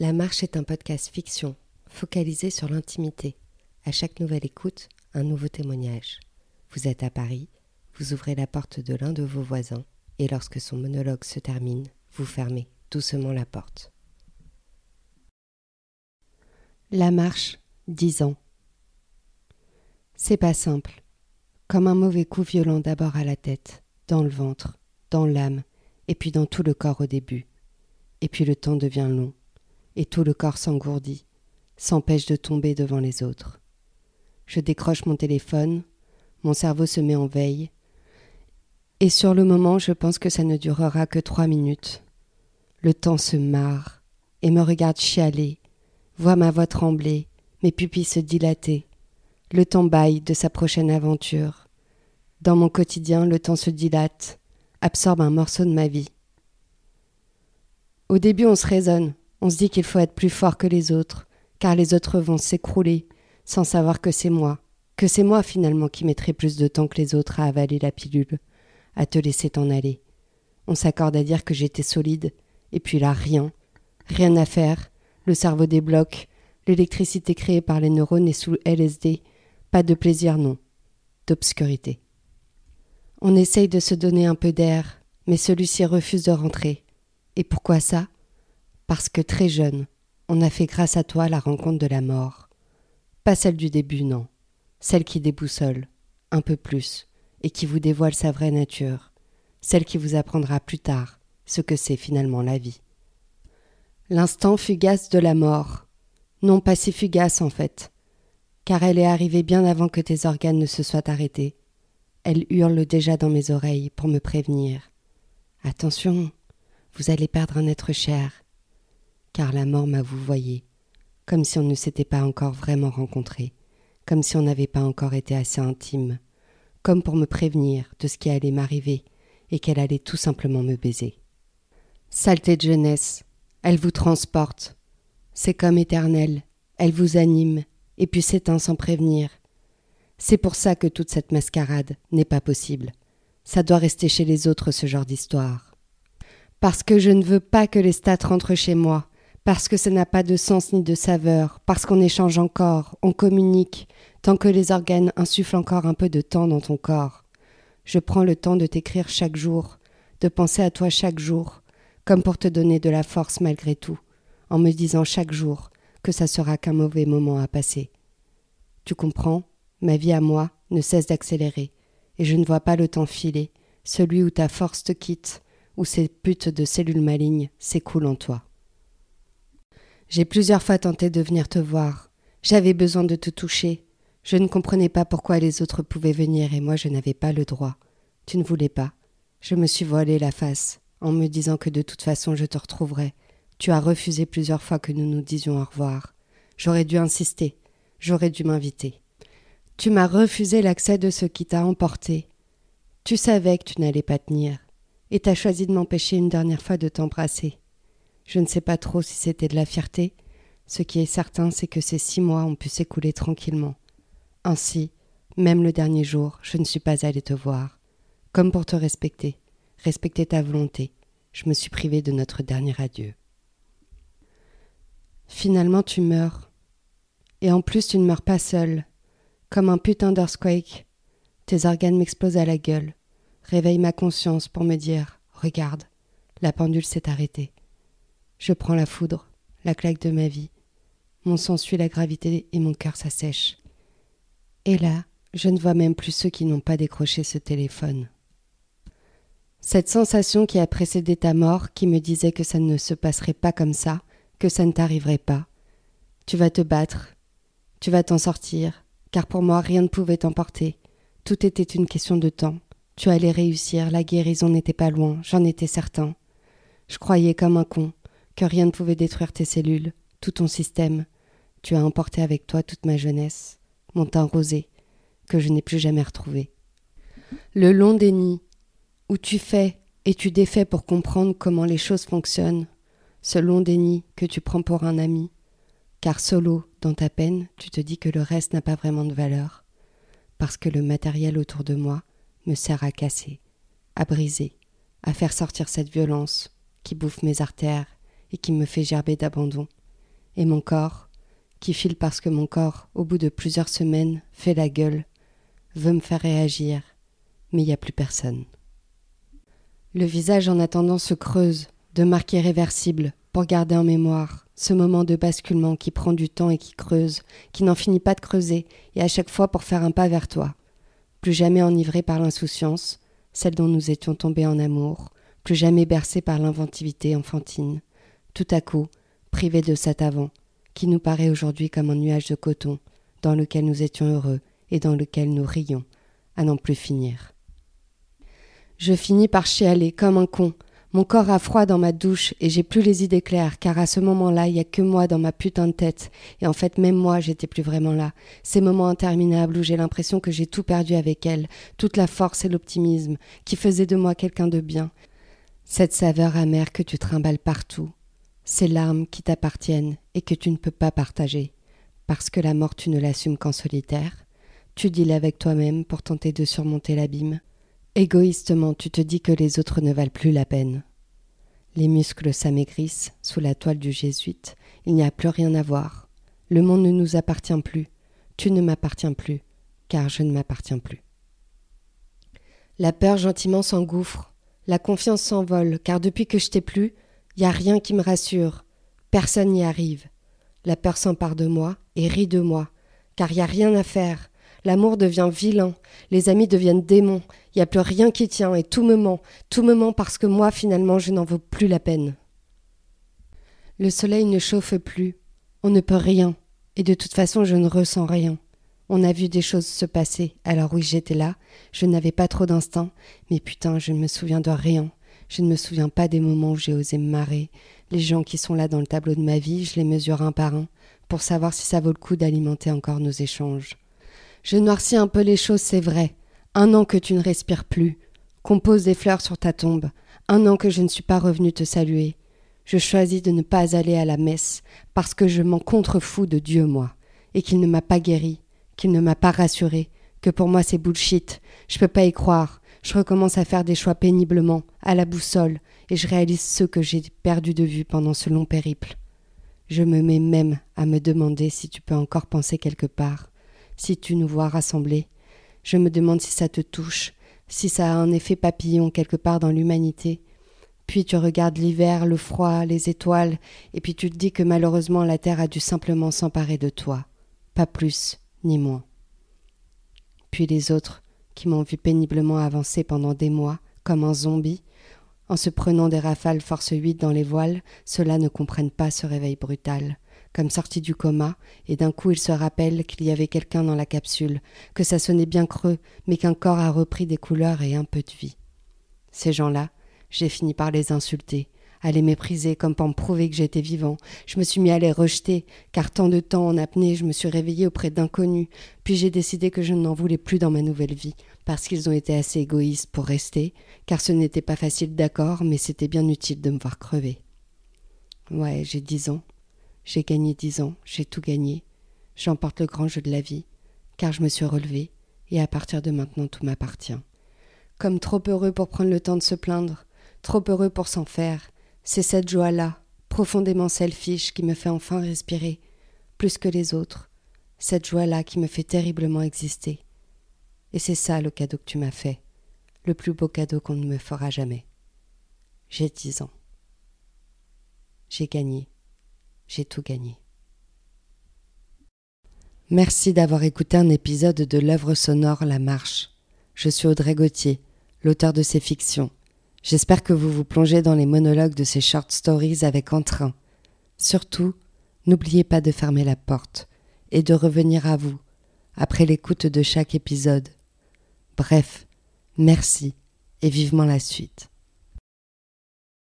La Marche est un podcast fiction, focalisé sur l'intimité. À chaque nouvelle écoute, un nouveau témoignage. Vous êtes à Paris, vous ouvrez la porte de l'un de vos voisins, et lorsque son monologue se termine, vous fermez doucement la porte. La Marche, dix ans. C'est pas simple. Comme un mauvais coup violent d'abord à la tête, dans le ventre, dans l'âme, et puis dans tout le corps au début. Et puis le temps devient long et tout le corps s'engourdit, s'empêche de tomber devant les autres. Je décroche mon téléphone, mon cerveau se met en veille, et sur le moment je pense que ça ne durera que trois minutes. Le temps se marre et me regarde chialer, voit ma voix trembler, mes pupilles se dilater. Le temps baille de sa prochaine aventure. Dans mon quotidien, le temps se dilate, absorbe un morceau de ma vie. Au début, on se raisonne, on se dit qu'il faut être plus fort que les autres, car les autres vont s'écrouler, sans savoir que c'est moi, que c'est moi finalement qui mettrai plus de temps que les autres à avaler la pilule, à te laisser t'en aller. On s'accorde à dire que j'étais solide, et puis là rien, rien à faire, le cerveau débloque, l'électricité créée par les neurones est sous LSD, pas de plaisir non, d'obscurité. On essaye de se donner un peu d'air, mais celui-ci refuse de rentrer. Et pourquoi ça? Parce que très jeune, on a fait grâce à toi la rencontre de la mort. Pas celle du début, non. Celle qui déboussole, un peu plus, et qui vous dévoile sa vraie nature. Celle qui vous apprendra plus tard ce que c'est finalement la vie. L'instant fugace de la mort. Non pas si fugace en fait, car elle est arrivée bien avant que tes organes ne se soient arrêtés. Elle hurle déjà dans mes oreilles pour me prévenir. Attention, vous allez perdre un être cher car la mort m'a vouvoyé, comme si on ne s'était pas encore vraiment rencontré, comme si on n'avait pas encore été assez intime, comme pour me prévenir de ce qui allait m'arriver et qu'elle allait tout simplement me baiser. Saleté de jeunesse, elle vous transporte. C'est comme éternel, elle vous anime, et puis s'éteint sans prévenir. C'est pour ça que toute cette mascarade n'est pas possible. Ça doit rester chez les autres ce genre d'histoire. Parce que je ne veux pas que les stats rentrent chez moi, parce que ça n'a pas de sens ni de saveur, parce qu'on échange encore, on communique, tant que les organes insufflent encore un peu de temps dans ton corps. Je prends le temps de t'écrire chaque jour, de penser à toi chaque jour, comme pour te donner de la force malgré tout, en me disant chaque jour que ça sera qu'un mauvais moment à passer. Tu comprends, ma vie à moi ne cesse d'accélérer, et je ne vois pas le temps filer, celui où ta force te quitte, où ces putes de cellules malignes s'écoulent en toi. J'ai plusieurs fois tenté de venir te voir. J'avais besoin de te toucher. Je ne comprenais pas pourquoi les autres pouvaient venir et moi je n'avais pas le droit. Tu ne voulais pas. Je me suis voilé la face, en me disant que de toute façon je te retrouverais. Tu as refusé plusieurs fois que nous nous disions au revoir. J'aurais dû insister. J'aurais dû m'inviter. Tu m'as refusé l'accès de ce qui t'a emporté. Tu savais que tu n'allais pas tenir, et t'as choisi de m'empêcher une dernière fois de t'embrasser. Je ne sais pas trop si c'était de la fierté. Ce qui est certain, c'est que ces six mois ont pu s'écouler tranquillement. Ainsi, même le dernier jour, je ne suis pas allée te voir. Comme pour te respecter, respecter ta volonté, je me suis privée de notre dernier adieu. Finalement, tu meurs. Et en plus, tu ne meurs pas seul. Comme un putain d'earthquake. Tes organes m'explosent à la gueule. Réveille ma conscience pour me dire Regarde, la pendule s'est arrêtée. Je prends la foudre, la claque de ma vie. Mon sang suit la gravité et mon cœur s'assèche. Et là, je ne vois même plus ceux qui n'ont pas décroché ce téléphone. Cette sensation qui a précédé ta mort, qui me disait que ça ne se passerait pas comme ça, que ça ne t'arriverait pas. Tu vas te battre, tu vas t'en sortir, car pour moi rien ne pouvait t'emporter. Tout était une question de temps. Tu allais réussir, la guérison n'était pas loin, j'en étais certain. Je croyais comme un con, que rien ne pouvait détruire tes cellules, tout ton système. Tu as emporté avec toi toute ma jeunesse, mon teint rosé, que je n'ai plus jamais retrouvé. Le long déni, où tu fais et tu défais pour comprendre comment les choses fonctionnent, ce long déni que tu prends pour un ami, car solo, dans ta peine, tu te dis que le reste n'a pas vraiment de valeur, parce que le matériel autour de moi me sert à casser, à briser, à faire sortir cette violence qui bouffe mes artères et qui me fait gerber d'abandon, et mon corps, qui file parce que mon corps, au bout de plusieurs semaines, fait la gueule, veut me faire réagir, mais il n'y a plus personne. Le visage en attendant se creuse, de marques irréversibles, pour garder en mémoire ce moment de basculement qui prend du temps et qui creuse, qui n'en finit pas de creuser, et à chaque fois pour faire un pas vers toi. Plus jamais enivré par l'insouciance, celle dont nous étions tombés en amour, plus jamais bercé par l'inventivité enfantine. Tout à coup, privé de cet avant, qui nous paraît aujourd'hui comme un nuage de coton, dans lequel nous étions heureux et dans lequel nous rions, à n'en plus finir. Je finis par chialer comme un con. Mon corps a froid dans ma douche et j'ai plus les idées claires, car à ce moment-là, il y a que moi dans ma putain de tête. Et en fait, même moi, j'étais plus vraiment là. Ces moments interminables où j'ai l'impression que j'ai tout perdu avec elle, toute la force et l'optimisme, qui faisaient de moi quelqu'un de bien. Cette saveur amère que tu trimbales partout, ces larmes qui t'appartiennent et que tu ne peux pas partager, parce que la mort tu ne l'assumes qu'en solitaire, tu deals avec toi-même pour tenter de surmonter l'abîme. Égoïstement, tu te dis que les autres ne valent plus la peine. Les muscles s'amaigrissent sous la toile du jésuite, il n'y a plus rien à voir. Le monde ne nous appartient plus, tu ne m'appartiens plus, car je ne m'appartiens plus. La peur gentiment s'engouffre, la confiance s'envole, car depuis que je t'ai plus, y a rien qui me rassure. Personne n'y arrive. La peur s'empare de moi et rit de moi, car y a rien à faire. L'amour devient vilain, les amis deviennent démons, il n'y a plus rien qui tient et tout me ment, tout me ment parce que moi finalement je n'en vaux plus la peine. Le soleil ne chauffe plus, on ne peut rien, et de toute façon je ne ressens rien. On a vu des choses se passer, alors oui j'étais là, je n'avais pas trop d'instinct, mais putain je ne me souviens de rien. Je ne me souviens pas des moments où j'ai osé me marrer. Les gens qui sont là dans le tableau de ma vie, je les mesure un par un, pour savoir si ça vaut le coup d'alimenter encore nos échanges. Je noircis un peu les choses, c'est vrai. Un an que tu ne respires plus, qu'on des fleurs sur ta tombe, un an que je ne suis pas revenu te saluer. Je choisis de ne pas aller à la messe, parce que je m'en contrefous de Dieu, moi, et qu'il ne m'a pas guéri, qu'il ne m'a pas rassuré, que pour moi c'est bullshit, je peux pas y croire, je recommence à faire des choix péniblement, à la boussole, et je réalise ceux que j'ai perdus de vue pendant ce long périple. Je me mets même à me demander si tu peux encore penser quelque part, si tu nous vois rassemblés. Je me demande si ça te touche, si ça a un effet papillon quelque part dans l'humanité. Puis tu regardes l'hiver, le froid, les étoiles, et puis tu te dis que malheureusement la Terre a dû simplement s'emparer de toi. Pas plus, ni moins. Puis les autres, qui m'ont vu péniblement avancer pendant des mois, comme un zombie, en se prenant des rafales force huit dans les voiles, ceux-là ne comprennent pas ce réveil brutal. Comme sortis du coma, et d'un coup ils se rappellent qu'il y avait quelqu'un dans la capsule, que ça sonnait bien creux, mais qu'un corps a repris des couleurs et un peu de vie. Ces gens-là, j'ai fini par les insulter, à les mépriser comme pour me prouver que j'étais vivant. Je me suis mis à les rejeter, car tant de temps en apnée, je me suis réveillé auprès d'inconnus. Puis j'ai décidé que je n'en voulais plus dans ma nouvelle vie, parce qu'ils ont été assez égoïstes pour rester, car ce n'était pas facile d'accord, mais c'était bien utile de me voir crever. Ouais, j'ai dix ans. J'ai gagné dix ans, j'ai tout gagné. J'emporte le grand jeu de la vie, car je me suis relevé, et à partir de maintenant tout m'appartient. Comme trop heureux pour prendre le temps de se plaindre, trop heureux pour s'en faire, c'est cette joie-là, profondément selfish, qui me fait enfin respirer, plus que les autres, cette joie-là qui me fait terriblement exister. Et c'est ça le cadeau que tu m'as fait, le plus beau cadeau qu'on ne me fera jamais. J'ai dix ans. J'ai gagné. J'ai tout gagné. Merci d'avoir écouté un épisode de l'œuvre sonore La Marche. Je suis Audrey Gauthier, l'auteur de ces fictions. J'espère que vous vous plongez dans les monologues de ces short stories avec entrain. Surtout, n'oubliez pas de fermer la porte et de revenir à vous après l'écoute de chaque épisode. Bref, merci et vivement la suite.